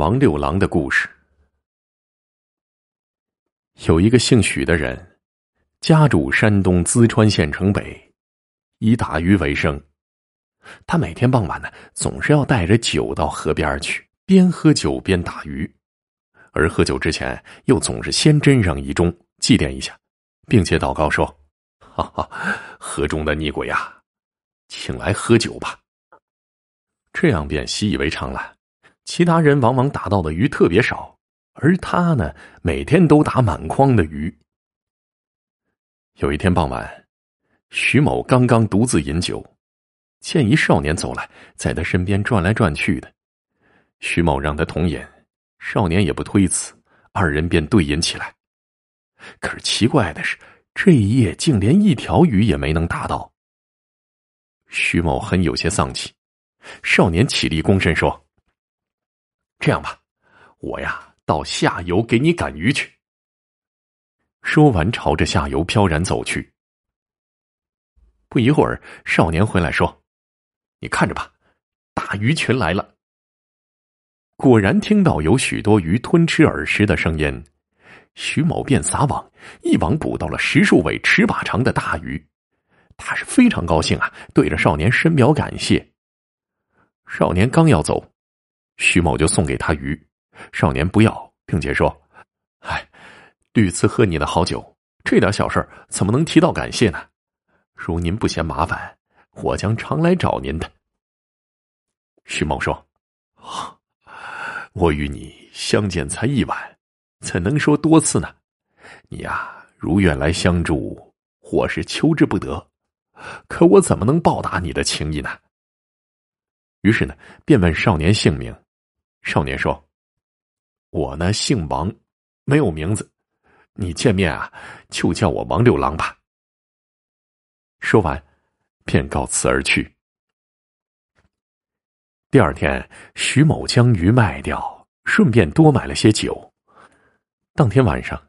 王六郎的故事。有一个姓许的人，家住山东淄川县城北，以打鱼为生。他每天傍晚呢，总是要带着酒到河边去，边喝酒边打鱼。而喝酒之前，又总是先斟上一盅，祭奠一下，并且祷告说：“哈哈，河中的逆鬼啊，请来喝酒吧。”这样便习以为常了。其他人往往打到的鱼特别少，而他呢，每天都打满筐的鱼。有一天傍晚，徐某刚刚独自饮酒，见一少年走来，在他身边转来转去的。徐某让他同饮，少年也不推辞，二人便对饮起来。可是奇怪的是，这一夜竟连一条鱼也没能打到。徐某很有些丧气，少年起立躬身说。这样吧，我呀到下游给你赶鱼去。说完，朝着下游飘然走去。不一会儿，少年回来说：“你看着吧，大鱼群来了。”果然听到有许多鱼吞吃饵食的声音，徐某便撒网，一网捕到了十数尾尺把长的大鱼。他是非常高兴啊，对着少年深表感谢。少年刚要走。徐某就送给他鱼，少年不要，并且说：“哎，屡次喝你的好酒，这点小事怎么能提到感谢呢？如您不嫌麻烦，我将常来找您的。”徐某说：“我与你相见才一晚，怎能说多次呢？你呀，如愿来相助，我是求之不得。可我怎么能报答你的情谊呢？”于是呢，便问少年姓名。少年说：“我呢姓王，没有名字。你见面啊，就叫我王六郎吧。”说完，便告辞而去。第二天，徐某将鱼卖掉，顺便多买了些酒。当天晚上，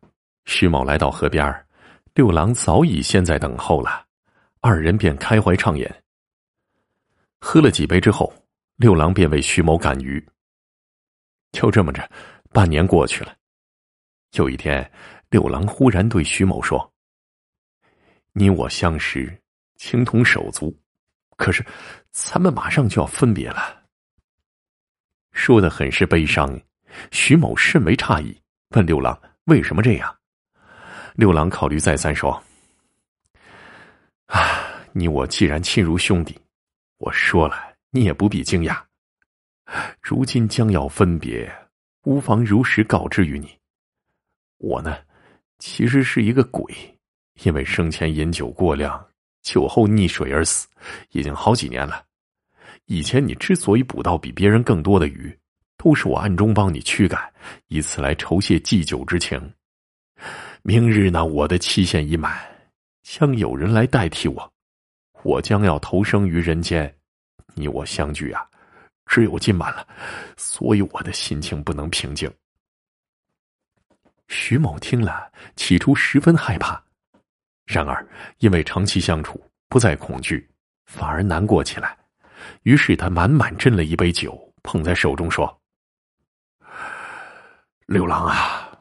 徐某来到河边，六郎早已先在等候了，二人便开怀畅饮。喝了几杯之后，六郎便为徐某赶鱼。就这么着，半年过去了。有一天，六郎忽然对徐某说：“你我相识，情同手足，可是咱们马上就要分别了。”说的很是悲伤。徐某甚为诧异，问六郎：“为什么这样？”六郎考虑再三说：“啊，你我既然亲如兄弟，我说了，你也不必惊讶。”如今将要分别，无妨如实告知于你。我呢，其实是一个鬼，因为生前饮酒过量，酒后溺水而死，已经好几年了。以前你之所以捕到比别人更多的鱼，都是我暗中帮你驱赶，以此来酬谢祭酒之情。明日呢，我的期限已满，将有人来代替我，我将要投生于人间，你我相聚啊。只有今晚了，所以我的心情不能平静。徐某听了，起初十分害怕，然而因为长期相处，不再恐惧，反而难过起来。于是他满满斟了一杯酒，捧在手中说：“六郎啊，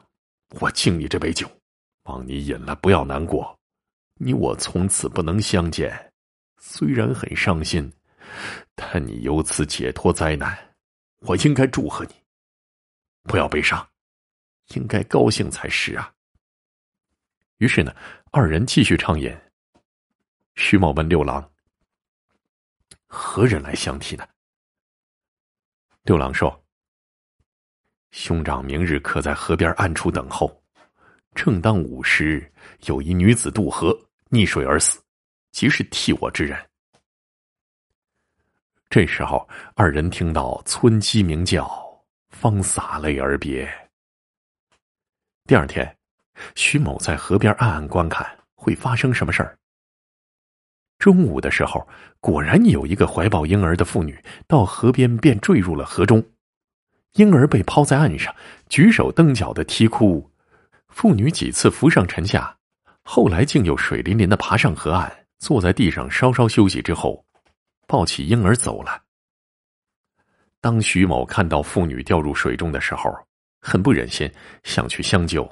我敬你这杯酒，望你饮了不要难过。你我从此不能相见，虽然很伤心。”但你由此解脱灾难，我应该祝贺你。不要悲伤，应该高兴才是啊。于是呢，二人继续畅饮。徐茂问六郎：“何人来相替呢？”六郎说：“兄长明日可在河边暗处等候，正当午时，有一女子渡河溺水而死，即是替我之人。”这时候，二人听到村鸡鸣叫，方洒泪而别。第二天，徐某在河边暗暗观看，会发生什么事儿。中午的时候，果然有一个怀抱婴儿的妇女到河边，便坠入了河中，婴儿被抛在岸上，举手蹬脚的啼哭。妇女几次浮上沉下，后来竟又水淋淋的爬上河岸，坐在地上稍稍休息之后。抱起婴儿走了。当徐某看到妇女掉入水中的时候，很不忍心想去相救，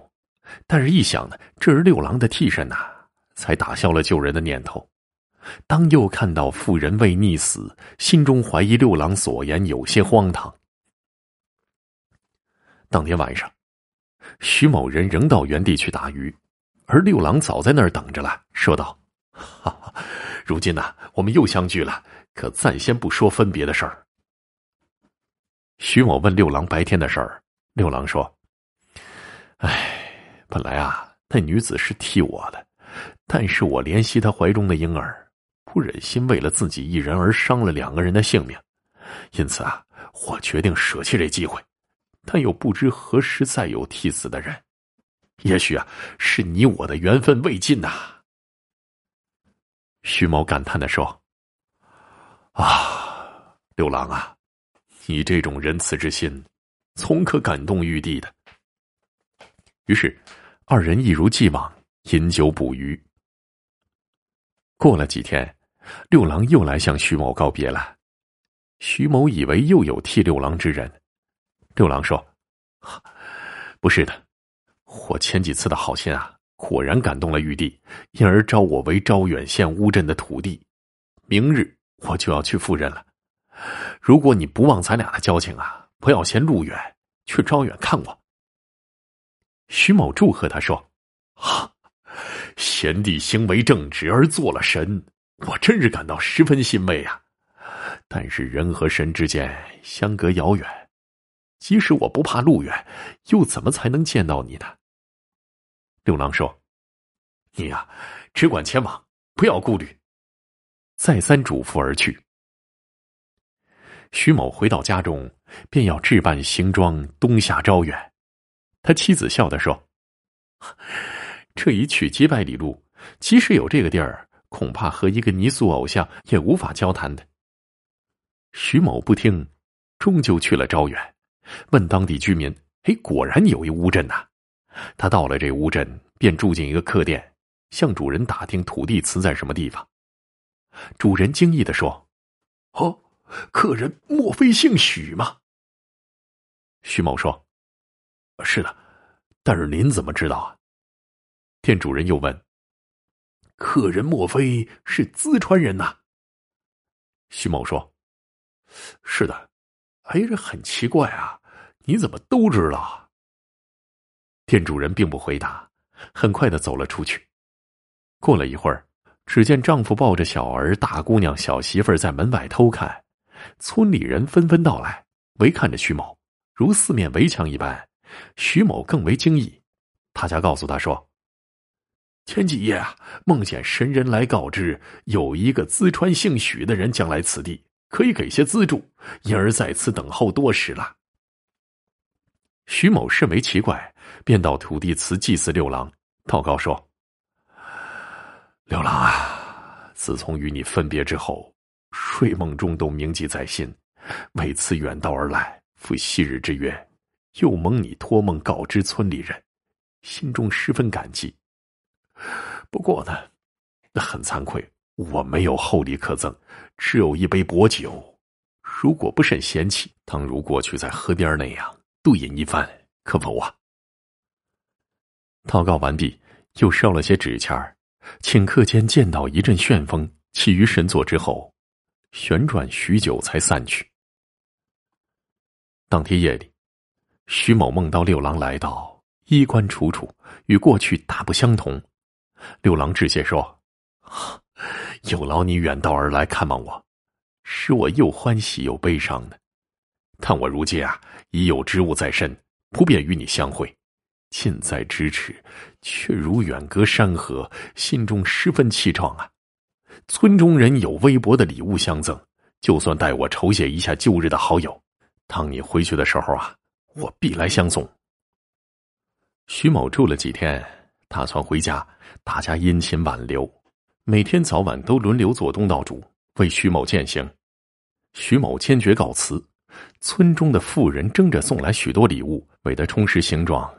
但是一想呢，这是六郎的替身呐，才打消了救人的念头。当又看到妇人未溺死，心中怀疑六郎所言有些荒唐。当天晚上，徐某人仍到原地去打鱼，而六郎早在那儿等着了，说道：“哈哈，如今呐，我们又相聚了，可暂先不说分别的事儿。”徐某问六郎白天的事儿，六郎说：“哎，本来啊，那女子是替我的，但是我怜惜她怀中的婴儿。”不忍心为了自己一人而伤了两个人的性命，因此啊，我决定舍弃这机会，但又不知何时再有替死的人。也许啊，是你我的缘分未尽呐。徐某感叹的说：“啊，六郎啊，你这种仁慈之心，从可感动玉帝的。”于是，二人一如既往饮酒捕鱼。过了几天。六郎又来向徐某告别了，徐某以为又有替六郎之人。六郎说：“不是的，我前几次的好心啊，果然感动了玉帝，因而招我为招远县乌镇的土地。明日我就要去赴任了。如果你不忘咱俩的交情啊，不要嫌路远，去招远看我。”徐某祝贺他说：“啊，贤弟行为正直而做了神。”我真是感到十分欣慰啊！但是人和神之间相隔遥远，即使我不怕路远，又怎么才能见到你呢？六郎说：“你呀，只管前往，不要顾虑。”再三嘱咐而去。徐某回到家中，便要置办行装东下招远。他妻子笑着说：“这一去几百里路，即使有这个地儿。”恐怕和一个泥塑偶像也无法交谈的。徐某不听，终究去了招远，问当地居民：“哎，果然有一乌镇呐！”他到了这乌镇，便住进一个客店，向主人打听土地祠在什么地方。主人惊异的说：“哦，客人莫非姓许吗？”徐某说：“是的，但是您怎么知道啊？”店主人又问。客人莫非是淄川人呐？徐某说：“是的。”哎，这很奇怪啊！你怎么都知道？店主人并不回答，很快的走了出去。过了一会儿，只见丈夫抱着小儿、大姑娘、小媳妇在门外偷看，村里人纷纷到来围看着徐某，如四面围墙一般。徐某更为惊异，他家告诉他说。前几夜啊，梦见神人来告知，有一个淄川姓许的人将来此地，可以给些资助，因而在此等候多时了。徐某甚为奇怪，便到土地祠祭祀六郎，祷告说：“六郎啊，自从与你分别之后，睡梦中都铭记在心，为此远道而来，赴昔日之约，又蒙你托梦告知村里人，心中十分感激。”不过呢，那很惭愧，我没有厚礼可赠，只有一杯薄酒。如果不甚嫌弃，倘如过去在河边那样对饮一番，可否啊？祷告完毕，又烧了些纸钱儿，顷刻间见到一阵旋风起于神座之后，旋转许久才散去。当天夜里，徐某梦到六郎来到，衣冠楚楚，与过去大不相同。六郎致谢说：“ 有劳你远道而来看望我，使我又欢喜又悲伤的。但我如今啊，已有职务在身，不便与你相会。近在咫尺，却如远隔山河，心中十分气壮啊。村中人有微薄的礼物相赠，就算代我酬谢一下旧日的好友。当你回去的时候啊，我必来相送。”徐某住了几天，打算回家。大家殷勤挽留，每天早晚都轮流做东道主，为徐某践行。徐某坚决告辞。村中的妇人争着送来许多礼物，为他充实行装。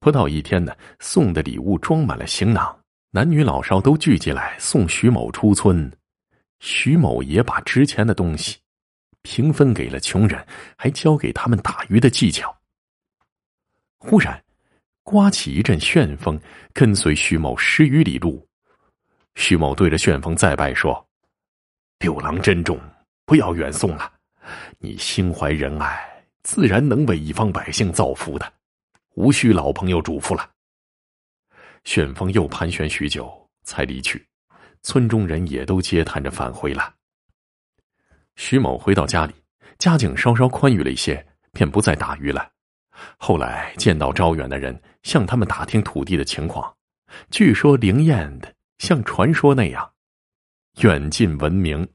不到一天呢，送的礼物装满了行囊，男女老少都聚集来送徐某出村。徐某也把值钱的东西，平分给了穷人，还教给他们打鱼的技巧。忽然，刮起一阵旋风，跟随徐某十余里路。徐某对着旋风再拜说：“六郎珍重，不要远送了。你心怀仁爱，自然能为一方百姓造福的，无需老朋友嘱咐了。”旋风又盘旋许久，才离去。村中人也都嗟叹着返回了。徐某回到家里，家境稍稍宽裕了一些，便不再打鱼了。后来见到招远的人，向他们打听土地的情况，据说灵验的像传说那样，远近闻名。